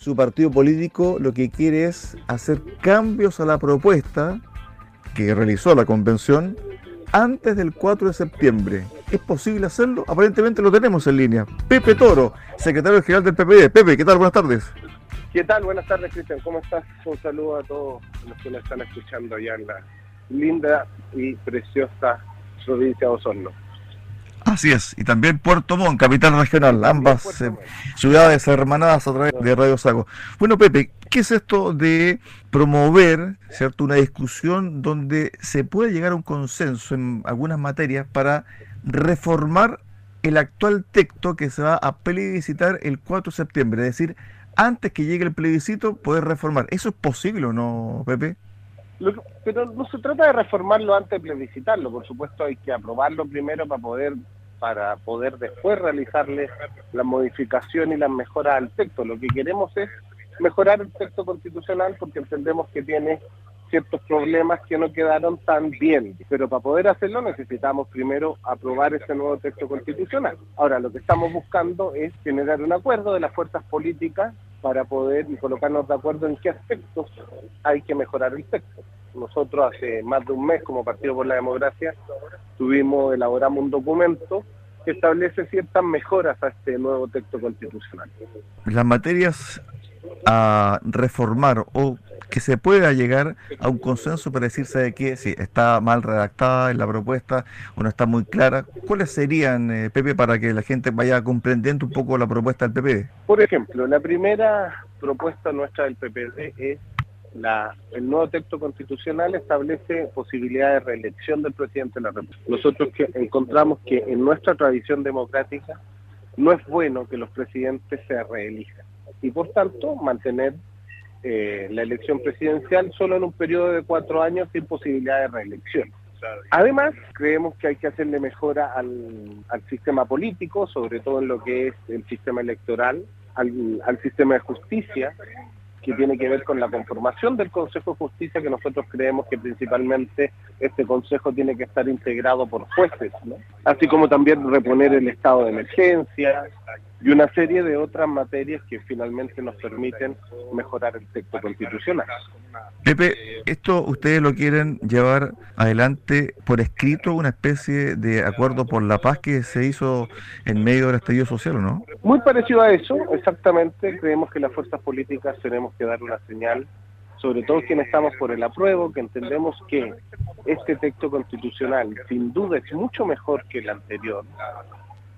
su partido político lo que quiere es hacer cambios a la propuesta que realizó la convención antes del 4 de septiembre. ¿Es posible hacerlo? Aparentemente lo tenemos en línea. Pepe Toro, secretario general del PPD. Pepe, ¿qué tal? Buenas tardes. ¿Qué tal? Buenas tardes, Cristian. ¿Cómo estás? Un saludo a todos los que nos están escuchando allá en la linda y preciosa provincia de Osorno. Así es, y también Puerto Montt, capital regional, ambas eh, ciudades hermanadas a través de Radio Sago. Bueno, Pepe, ¿qué es esto de promover cierto una discusión donde se puede llegar a un consenso en algunas materias para reformar el actual texto que se va a plebiscitar el 4 de septiembre? Es decir, antes que llegue el plebiscito, poder reformar. ¿Eso es posible o no, Pepe? pero no se trata de reformarlo antes de plebiscitarlo, por supuesto hay que aprobarlo primero para poder para poder después realizarle la modificación y las mejoras al texto. Lo que queremos es mejorar el texto constitucional porque entendemos que tiene ciertos problemas que no quedaron tan bien, pero para poder hacerlo necesitamos primero aprobar ese nuevo texto constitucional. Ahora, lo que estamos buscando es generar un acuerdo de las fuerzas políticas para poder colocarnos de acuerdo en qué aspectos hay que mejorar el texto. Nosotros hace más de un mes como Partido por la Democracia tuvimos, elaboramos un documento que establece ciertas mejoras a este nuevo texto constitucional. Las materias a reformar o que se pueda llegar a un consenso para decirse de que si está mal redactada en la propuesta o no está muy clara, ¿cuáles serían, eh, Pepe, para que la gente vaya comprendiendo un poco la propuesta del PP? Por ejemplo, la primera propuesta nuestra del PPD es la, el nuevo texto constitucional establece posibilidad de reelección del presidente de la República. Nosotros que encontramos que en nuestra tradición democrática no es bueno que los presidentes se reelijan y por tanto mantener eh, la elección presidencial solo en un periodo de cuatro años sin posibilidad de reelección. Además, creemos que hay que hacerle mejora al, sistema político, sobre todo en lo que es el sistema electoral, al, al sistema de justicia, que tiene que ver con la conformación del Consejo de Justicia, que nosotros creemos que principalmente este Consejo tiene que estar integrado por jueces, así como también reponer el estado de emergencia y una serie de otras materias que finalmente nos permiten mejorar el texto constitucional. Pepe, ¿esto ustedes lo quieren llevar adelante por escrito, una especie de acuerdo por la paz que se hizo en medio del estallido social o no? Muy parecido a eso, exactamente. Creemos que las fuerzas políticas tenemos que dar una señal, sobre todo quienes estamos por el apruebo, que entendemos que este texto constitucional sin duda es mucho mejor que el anterior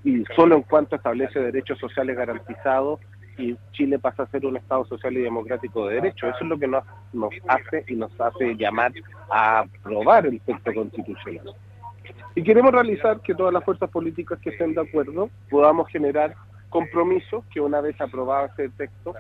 y solo en cuanto establece derechos sociales garantizados y Chile pasa a ser un Estado social y democrático de derecho. Eso es lo que nos, nos hace y nos hace llamar a aprobar el texto constitucional. Y queremos realizar que todas las fuerzas políticas que estén de acuerdo podamos generar compromisos que una vez aprobado este texto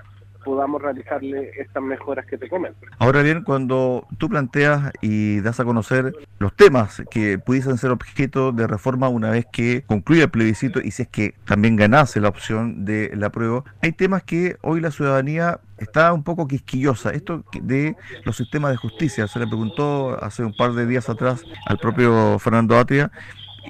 podamos realizarle estas mejoras que te comento. Ahora bien, cuando tú planteas y das a conocer los temas que pudiesen ser objeto de reforma una vez que concluya el plebiscito y si es que también ganase la opción de la prueba, hay temas que hoy la ciudadanía está un poco quisquillosa. Esto de los sistemas de justicia, se le preguntó hace un par de días atrás al propio Fernando Atria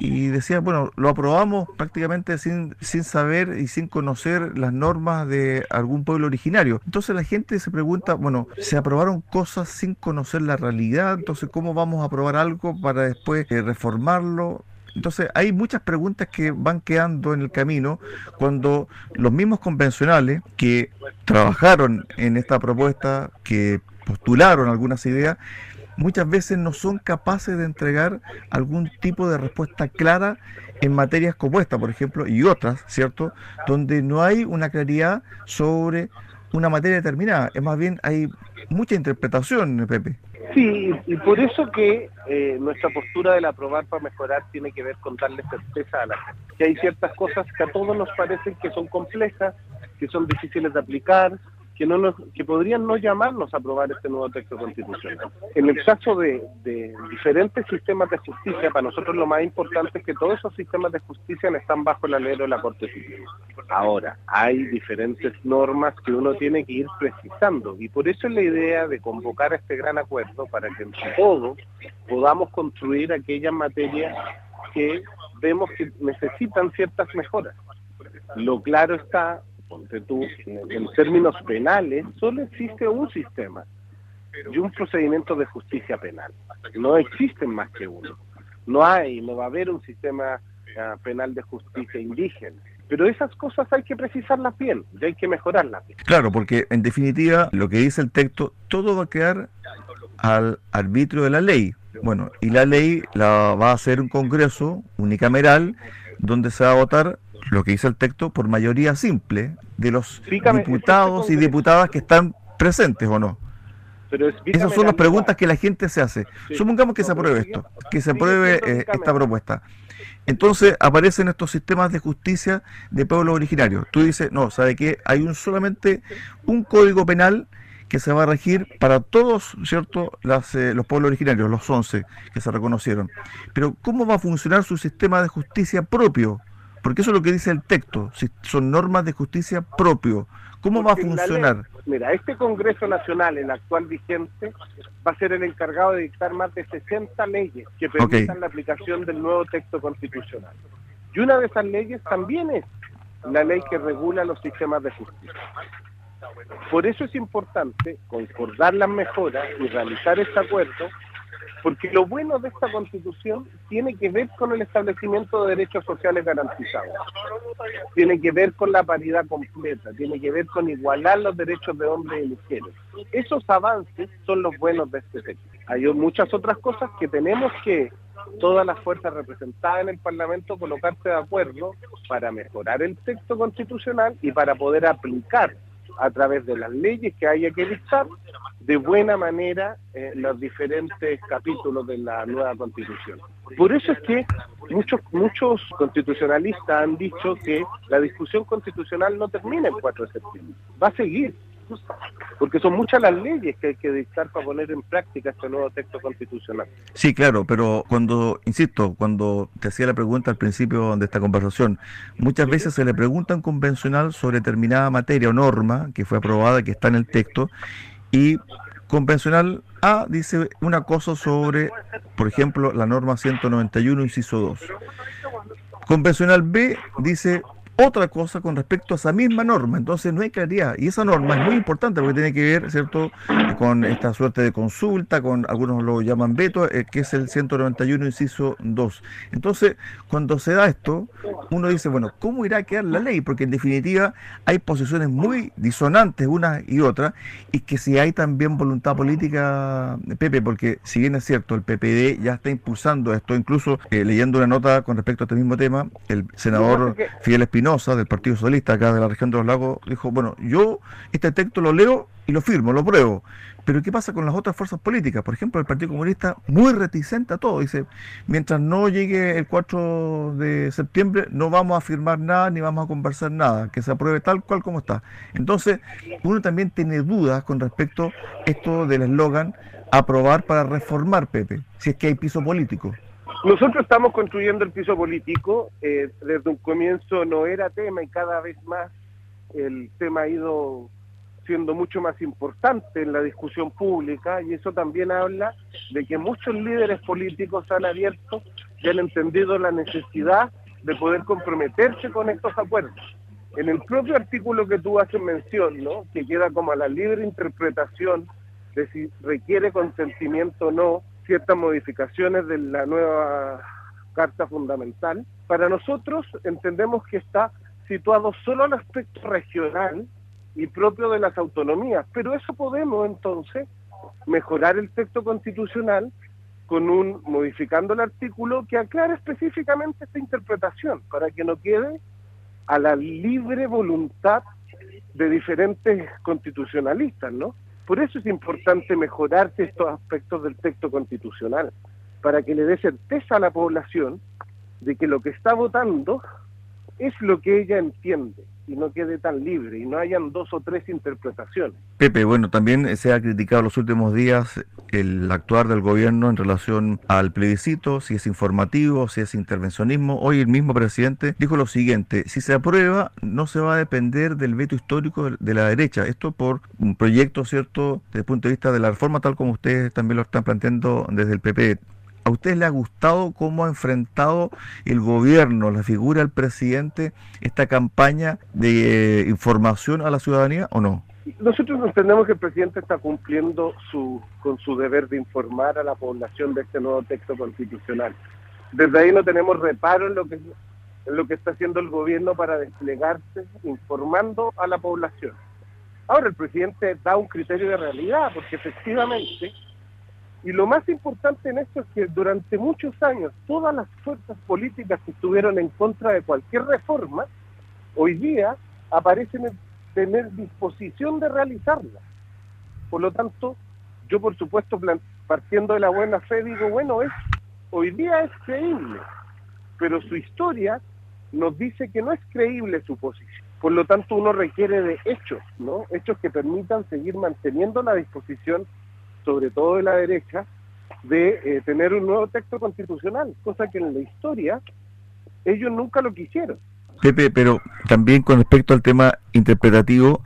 y decía, bueno, lo aprobamos prácticamente sin, sin saber y sin conocer las normas de algún pueblo originario. Entonces la gente se pregunta, bueno, se aprobaron cosas sin conocer la realidad, entonces ¿cómo vamos a aprobar algo para después eh, reformarlo? Entonces hay muchas preguntas que van quedando en el camino cuando los mismos convencionales que trabajaron en esta propuesta, que postularon algunas ideas, muchas veces no son capaces de entregar algún tipo de respuesta clara en materias como esta, por ejemplo, y otras, ¿cierto? Donde no hay una claridad sobre una materia determinada. Es más bien, hay mucha interpretación, Pepe. Sí, y por eso que eh, nuestra postura del aprobar para mejorar tiene que ver con darle certeza a la gente. Que hay ciertas cosas que a todos nos parecen que son complejas, que son difíciles de aplicar, que, podrían no llamarnos a aprobar este nuevo texto constitucional. En el caso de, diferentes sistemas de justicia, para nosotros lo más importante es que todos esos sistemas de justicia están bajo el alero de la Corte Civil. Ahora, hay diferentes normas que uno tiene que ir precisando y por eso es la idea de convocar este gran acuerdo para que entre todos podamos construir aquellas materias que vemos que necesitan ciertas mejoras. Lo claro está ponte tú, en términos penales, solo existe un sistema y un procedimiento de justicia penal. No existen más que uno. No hay, no va a haber un sistema ah, penal de justicia indígena. Pero esas cosas hay que precisarlas bien y hay que mejorarlas. Claro, porque en definitiva lo que dice el texto, todo va a quedar al arbitrio de la ley. Bueno, y la ley la va a hacer un congreso unicameral donde se va a votar lo que dice el texto por mayoría simple de los diputados y diputadas que están presentes o no. Esas son las preguntas que la gente se hace. Supongamos que se apruebe esto, que se apruebe eh, esta propuesta. Entonces aparecen estos sistemas de justicia de pueblos originarios. Tú dices, no, ¿sabe qué? Hay un solamente un código penal que se va a regir para todos, ¿cierto?, Las, eh, los pueblos originarios, los 11 que se reconocieron. Pero ¿cómo va a funcionar su sistema de justicia propio? Porque eso es lo que dice el texto, si son normas de justicia propio. ¿Cómo va a funcionar? mira, este Congreso Nacional, el actual vigente, va a ser el encargado de dictar más de 60 leyes que permitan la aplicación del nuevo texto constitucional. Y una de esas leyes también es la ley que regula los sistemas de justicia. Por eso es importante concordar las mejoras y realizar este acuerdo, porque lo bueno de esta constitución tiene que ver con el establecimiento de derechos sociales garantizados, tiene que ver con la paridad completa, tiene que ver con igualar los derechos de hombres y mujeres. Esos avances son los buenos de este texto. Hay muchas otras cosas que tenemos que todas las fuerzas representadas en el Parlamento colocarse de acuerdo para mejorar el texto constitucional y para poder aplicar a través de las leyes que haya que dictar de buena manera eh, los diferentes capítulos de la nueva constitución. Por eso es que muchos, muchos constitucionalistas han dicho que la discusión constitucional no termina el 4 de septiembre, va a seguir porque son muchas las leyes que hay que dictar para poner en práctica este nuevo texto constitucional. Sí, claro, pero cuando, insisto, cuando te hacía la pregunta al principio de esta conversación, muchas veces se le pregunta a convencional sobre determinada materia o norma que fue aprobada, que está en el texto, y convencional A dice una cosa sobre, por ejemplo, la norma 191, inciso 2. Convencional B dice otra cosa con respecto a esa misma norma. Entonces no hay claridad. Y esa norma es muy importante porque tiene que ver, ¿cierto?, con esta suerte de consulta, con algunos lo llaman veto, eh, que es el 191, inciso 2. Entonces, cuando se da esto, uno dice, bueno, ¿cómo irá a quedar la ley? Porque en definitiva hay posiciones muy disonantes una y otra, y que si hay también voluntad política, Pepe, porque si bien es cierto, el PPD ya está impulsando esto, incluso eh, leyendo una nota con respecto a este mismo tema, el senador Fidel Del Partido Socialista, acá de la región de los lagos, dijo, bueno, yo este texto lo leo y lo firmo, lo pruebo. Pero ¿qué pasa con las otras fuerzas políticas? Por ejemplo, el Partido Comunista muy reticente a todo. Dice, mientras no llegue el 4 de septiembre, no vamos a firmar nada ni vamos a conversar nada, que se apruebe tal cual como está. Entonces, uno también tiene dudas con respecto a esto del eslogan, aprobar para reformar, Pepe, si es que hay piso político. Nosotros estamos construyendo el piso político, eh, desde un comienzo no era tema y cada vez más el tema ha ido siendo mucho más importante en la discusión pública y eso también habla de que muchos líderes políticos han abierto y han entendido la necesidad de poder comprometerse con estos acuerdos. En el propio artículo que tú haces mención, ¿no? que queda como a la libre interpretación de si requiere consentimiento o no, ciertas modificaciones de la nueva Carta Fundamental. Para nosotros entendemos que está situado solo al aspecto regional y propio de las autonomías, pero eso podemos entonces mejorar el texto constitucional con un modificando el artículo que aclare específicamente esta interpretación para que no quede a la libre voluntad de diferentes constitucionalistas, ¿no? Por eso es importante mejorarse estos aspectos del texto constitucional, para que le dé certeza a la población de que lo que está votando es lo que ella entiende y no quede tan libre y no hayan dos o tres interpretaciones. Pepe, bueno, también se ha criticado los últimos días el actuar del gobierno en relación al plebiscito, si es informativo, si es intervencionismo. Hoy el mismo presidente dijo lo siguiente, si se aprueba no se va a depender del veto histórico de la derecha, esto por un proyecto, ¿cierto?, desde el punto de vista de la reforma tal como ustedes también lo están planteando desde el PP ¿A usted le ha gustado cómo ha enfrentado el gobierno, la figura del presidente, esta campaña de eh, información a la ciudadanía o no? Nosotros entendemos que el presidente está cumpliendo su, con su deber de informar a la población de este nuevo texto constitucional. Desde ahí no tenemos reparo en lo que, en lo que está haciendo el gobierno para desplegarse informando a la población. Ahora, el presidente da un criterio de realidad, porque efectivamente y lo más importante en esto es que durante muchos años todas las fuerzas políticas que estuvieron en contra de cualquier reforma, hoy día aparecen en tener disposición de realizarla. Por lo tanto, yo por supuesto partiendo de la buena fe digo, bueno, es hoy día es creíble, pero su historia nos dice que no es creíble su posición. Por lo tanto, uno requiere de hechos, ¿no? Hechos que permitan seguir manteniendo la disposición sobre todo de la derecha, de eh, tener un nuevo texto constitucional, cosa que en la historia ellos nunca lo quisieron. Pepe, pero también con respecto al tema interpretativo,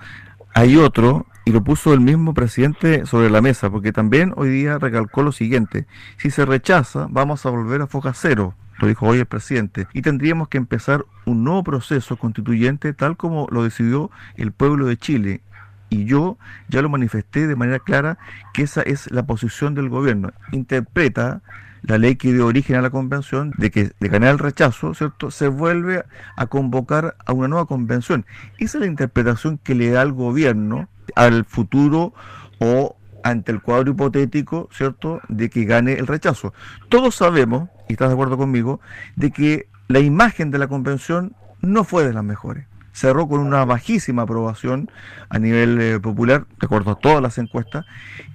hay otro, y lo puso el mismo presidente sobre la mesa, porque también hoy día recalcó lo siguiente, si se rechaza, vamos a volver a foca cero, lo dijo hoy el presidente, y tendríamos que empezar un nuevo proceso constituyente tal como lo decidió el pueblo de Chile y yo ya lo manifesté de manera clara que esa es la posición del gobierno. Interpreta la ley que dio origen a la convención de que de ganar el rechazo, ¿cierto? Se vuelve a convocar a una nueva convención. Esa es la interpretación que le da el gobierno al futuro o ante el cuadro hipotético, ¿cierto?, de que gane el rechazo. Todos sabemos, y estás de acuerdo conmigo, de que la imagen de la convención no fue de las mejores cerró con una bajísima aprobación a nivel eh, popular, de acuerdo a todas las encuestas,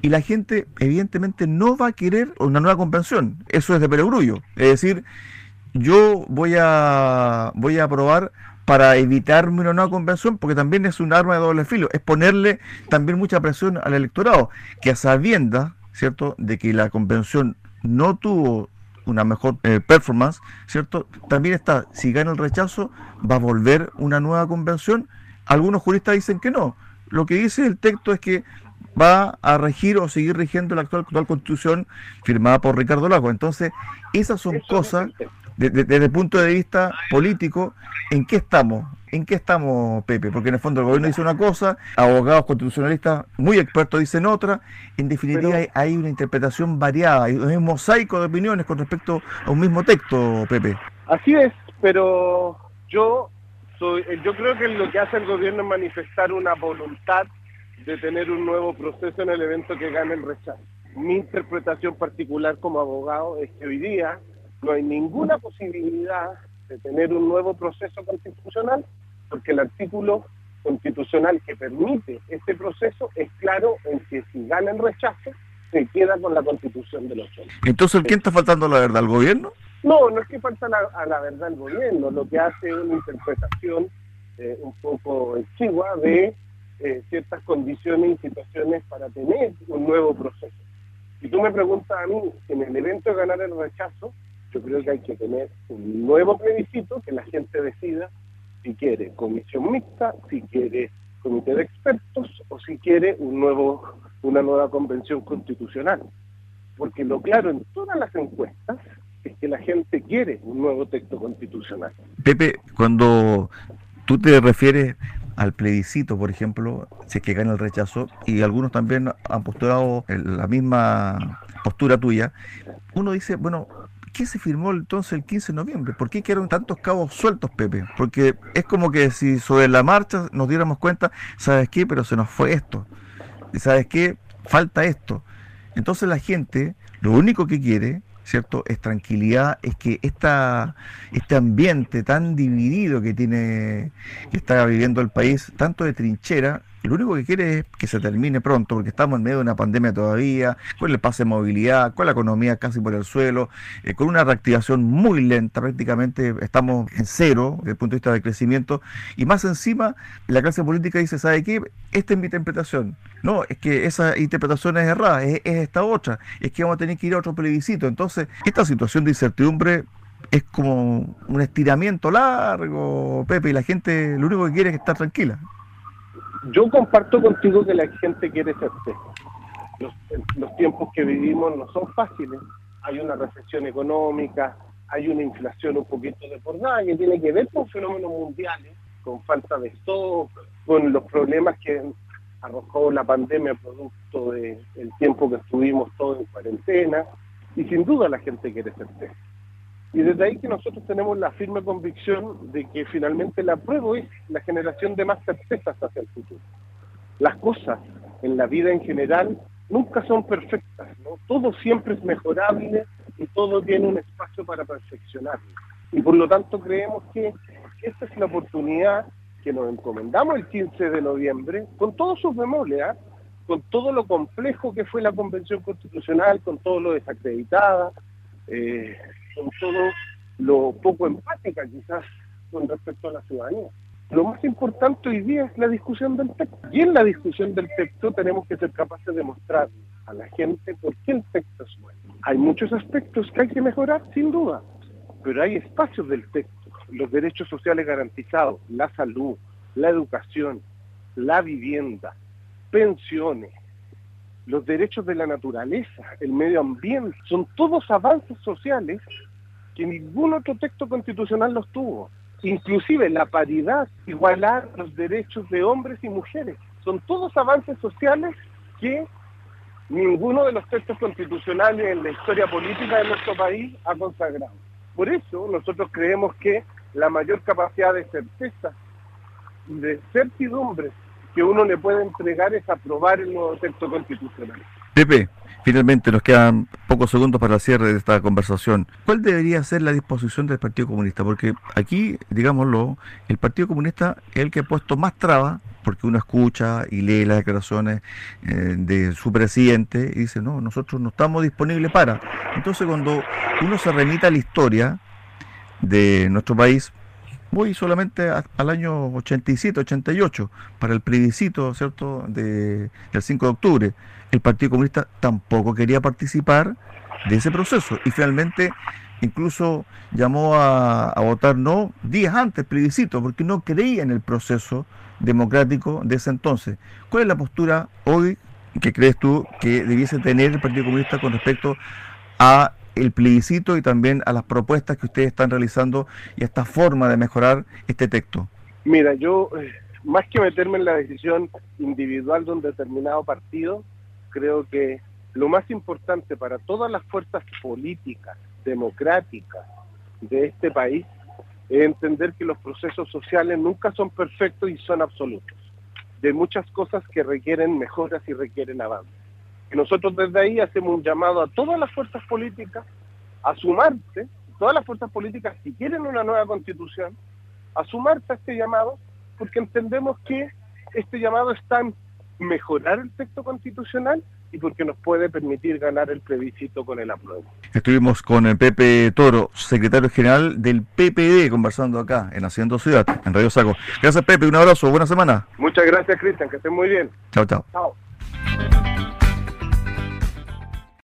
y la gente evidentemente no va a querer una nueva convención. Eso es de perogrullo. Es decir, yo voy a, voy a aprobar para evitarme una nueva convención, porque también es un arma de doble filo, es ponerle también mucha presión al electorado, que a sabiendas, ¿cierto?, de que la convención no tuvo una mejor eh, performance, ¿cierto? También está, si gana el rechazo, va a volver una nueva convención. Algunos juristas dicen que no. Lo que dice el texto es que va a regir o seguir rigiendo la actual, actual constitución firmada por Ricardo Lago. Entonces, esas son cosas desde el punto de vista político, ¿en qué estamos? ¿En qué estamos, Pepe? Porque en el fondo el gobierno dice una cosa, abogados constitucionalistas muy expertos dicen otra. En definitiva, hay una interpretación variada, hay un mosaico de opiniones con respecto a un mismo texto, Pepe. Así es, pero yo soy, yo creo que lo que hace el gobierno es manifestar una voluntad de tener un nuevo proceso en el evento que gane el rechazo. Mi interpretación particular como abogado es que hoy día no hay ninguna posibilidad de tener un nuevo proceso constitucional porque el artículo constitucional que permite este proceso es claro en que si gana el rechazo se queda con la constitución de los hombres. Entonces, ¿quién está faltando la verdad? ¿El gobierno? No, no es que falta a la verdad el gobierno, lo que hace es una interpretación eh, un poco exigua de eh, ciertas condiciones y situaciones para tener un nuevo proceso. Si tú me preguntas a mí, en el evento de ganar el rechazo, yo creo que hay que tener un nuevo plebiscito que la gente decida si quiere comisión mixta, si quiere comité de expertos o si quiere un nuevo, una nueva convención constitucional. Porque lo claro en todas las encuestas es que la gente quiere un nuevo texto constitucional. Pepe, cuando tú te refieres al plebiscito, por ejemplo, si es que gana el rechazo, y algunos también han postulado la misma postura tuya, uno dice, bueno, qué se firmó entonces el 15 de noviembre? ¿Por qué quedaron tantos cabos sueltos, Pepe? Porque es como que si sobre la marcha nos diéramos cuenta, ¿sabes qué? Pero se nos fue esto. ¿Sabes qué? Falta esto. Entonces la gente lo único que quiere, ¿cierto? Es tranquilidad, es que esta, este ambiente tan dividido que tiene, que está viviendo el país, tanto de trinchera, lo único que quiere es que se termine pronto, porque estamos en medio de una pandemia todavía, con el pase de movilidad, con la economía casi por el suelo, eh, con una reactivación muy lenta, prácticamente estamos en cero desde el punto de vista del crecimiento, y más encima la clase política dice, ¿sabe qué? Esta es mi interpretación. No, es que esa interpretación es errada, es, es esta otra, es que vamos a tener que ir a otro plebiscito. Entonces, esta situación de incertidumbre es como un estiramiento largo, Pepe, y la gente lo único que quiere es estar tranquila yo comparto contigo que la gente quiere certeza. Los, los tiempos que vivimos no son fáciles hay una recesión económica, hay una inflación un poquito desbordada que tiene que ver con fenómenos mundiales, con falta de stock, con los problemas que arrojó la pandemia producto del tiempo que estuvimos todos en cuarentena, y sin duda la gente quiere certeza. Y desde ahí que nosotros tenemos la firme convicción de que finalmente la prueba es la generación de más certezas hacia el futuro. Las cosas en la vida en general nunca son perfectas, ¿no? todo siempre es mejorable y todo tiene un espacio para perfeccionar. Y por lo tanto creemos que esta es la oportunidad que nos encomendamos el 15 de noviembre, con todos sus bemoles, ¿ah? con todo lo complejo que fue la Convención Constitucional, con todo lo desacreditada, eh, con todo lo poco empática quizás con respecto a la ciudadanía. Lo más importante hoy día es la discusión del texto. Y en la discusión del texto tenemos que ser capaces de mostrar a la gente por qué el texto es bueno. Hay muchos aspectos que hay que mejorar, sin duda, pero hay espacios del texto, los derechos sociales garantizados, la salud, la educación, la vivienda, pensiones, los derechos de la naturaleza, el medio ambiente, son todos avances sociales que ningún otro texto constitucional los tuvo. Inclusive la paridad, igualar los derechos de hombres y mujeres, son todos avances sociales que ninguno de los textos constitucionales en la historia política de nuestro país ha consagrado. Por eso nosotros creemos que la mayor capacidad de certeza, de certidumbre que uno le puede entregar es aprobar el nuevo texto constitucional. Pepe, finalmente nos quedan pocos segundos para el cierre de esta conversación. ¿Cuál debería ser la disposición del Partido Comunista? Porque aquí, digámoslo, el Partido Comunista es el que ha puesto más trabas, porque uno escucha y lee las declaraciones eh, de su presidente y dice, no, nosotros no estamos disponibles para. Entonces cuando uno se remita a la historia de nuestro país, voy solamente al año 87, 88, para el plebiscito, ¿cierto?, de, del 5 de octubre. El Partido Comunista tampoco quería participar de ese proceso y finalmente incluso llamó a, votar no días antes plebiscito porque no creía en el proceso democrático de ese entonces. ¿Cuál es la postura hoy que crees tú que debiese tener el Partido Comunista con respecto a el plebiscito y también a las propuestas que ustedes están realizando y a esta forma de mejorar este texto? Mira, yo, eh, más que meterme en la decisión individual de un determinado partido, creo que lo más importante para todas las fuerzas políticas, democráticas de este país, es entender que los procesos sociales nunca son perfectos y son absolutos. De muchas cosas que requieren mejoras y requieren avances. Y nosotros desde ahí hacemos un llamado a todas las fuerzas políticas a sumarse, todas las fuerzas políticas si quieren una nueva constitución, a sumarse a este llamado, porque entendemos que este llamado está en mejorar el texto constitucional y porque nos puede permitir ganar el plebiscito con el apruebo. Estuvimos con el Pepe Toro, secretario general del PPD, conversando acá en Haciendo Ciudad, en Radio Saco. Gracias Pepe, un abrazo, buena semana. Muchas gracias Cristian, que estén muy bien. Chao, chao. Chao.